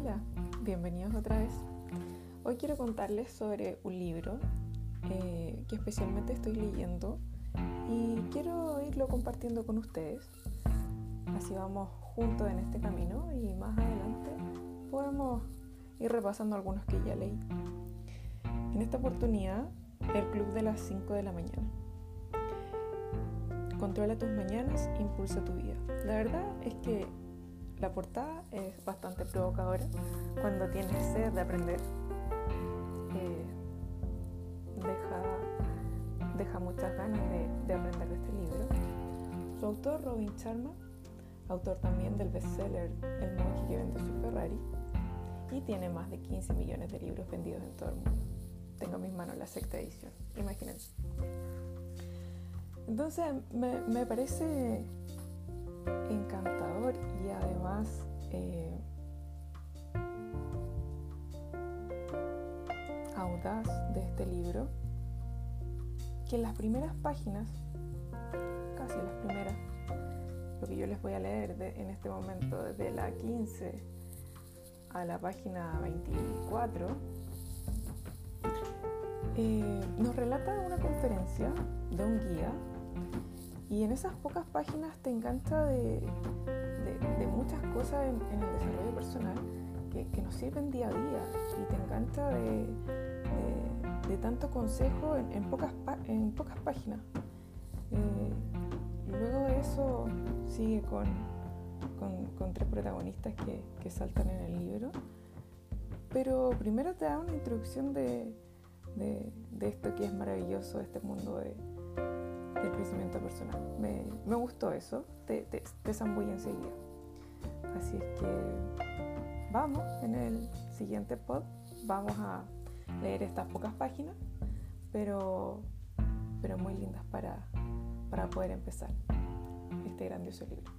Hola, bienvenidos otra vez. Hoy quiero contarles sobre un libro eh, que especialmente estoy leyendo y quiero irlo compartiendo con ustedes. Así vamos juntos en este camino y más adelante podemos ir repasando algunos que ya leí. En esta oportunidad, el Club de las 5 de la mañana. Controla tus mañanas, impulsa tu vida. La verdad es que la portada es bastante provocadora cuando tienes sed de aprender. Eh, deja, muchas ganas de, de, aprender de este libro. Su autor, Robin Sharma, autor también del bestseller El monje que vende su Ferrari, y tiene más de 15 millones de libros vendidos en todo el mundo. Tengo en mis manos la sexta edición, imagínense. Entonces me, me parece encantador audaz de este libro que en las primeras páginas, casi las primeras, lo que yo les voy a leer en este momento, desde la 15 a la página 24, eh, nos relata una conferencia de un guía y en esas pocas páginas te engancha de, de, muchas cosas en, en, el desarrollo personal que, que, nos sirven día a día y te engancha de, de tanto consejo en, pocas, en pocas páginas. Eh, luego de eso sigue con, con, tres protagonistas que, que, saltan en el libro, pero primero te da una introducción de, de esto que es maravilloso, este mundo de, del crecimiento personal. Me, me gustó eso, te, te, te enseguida. Así es que vamos en el siguiente pod, vamos a leer estas pocas páginas, pero, pero muy lindas para, para poder empezar este grandioso libro.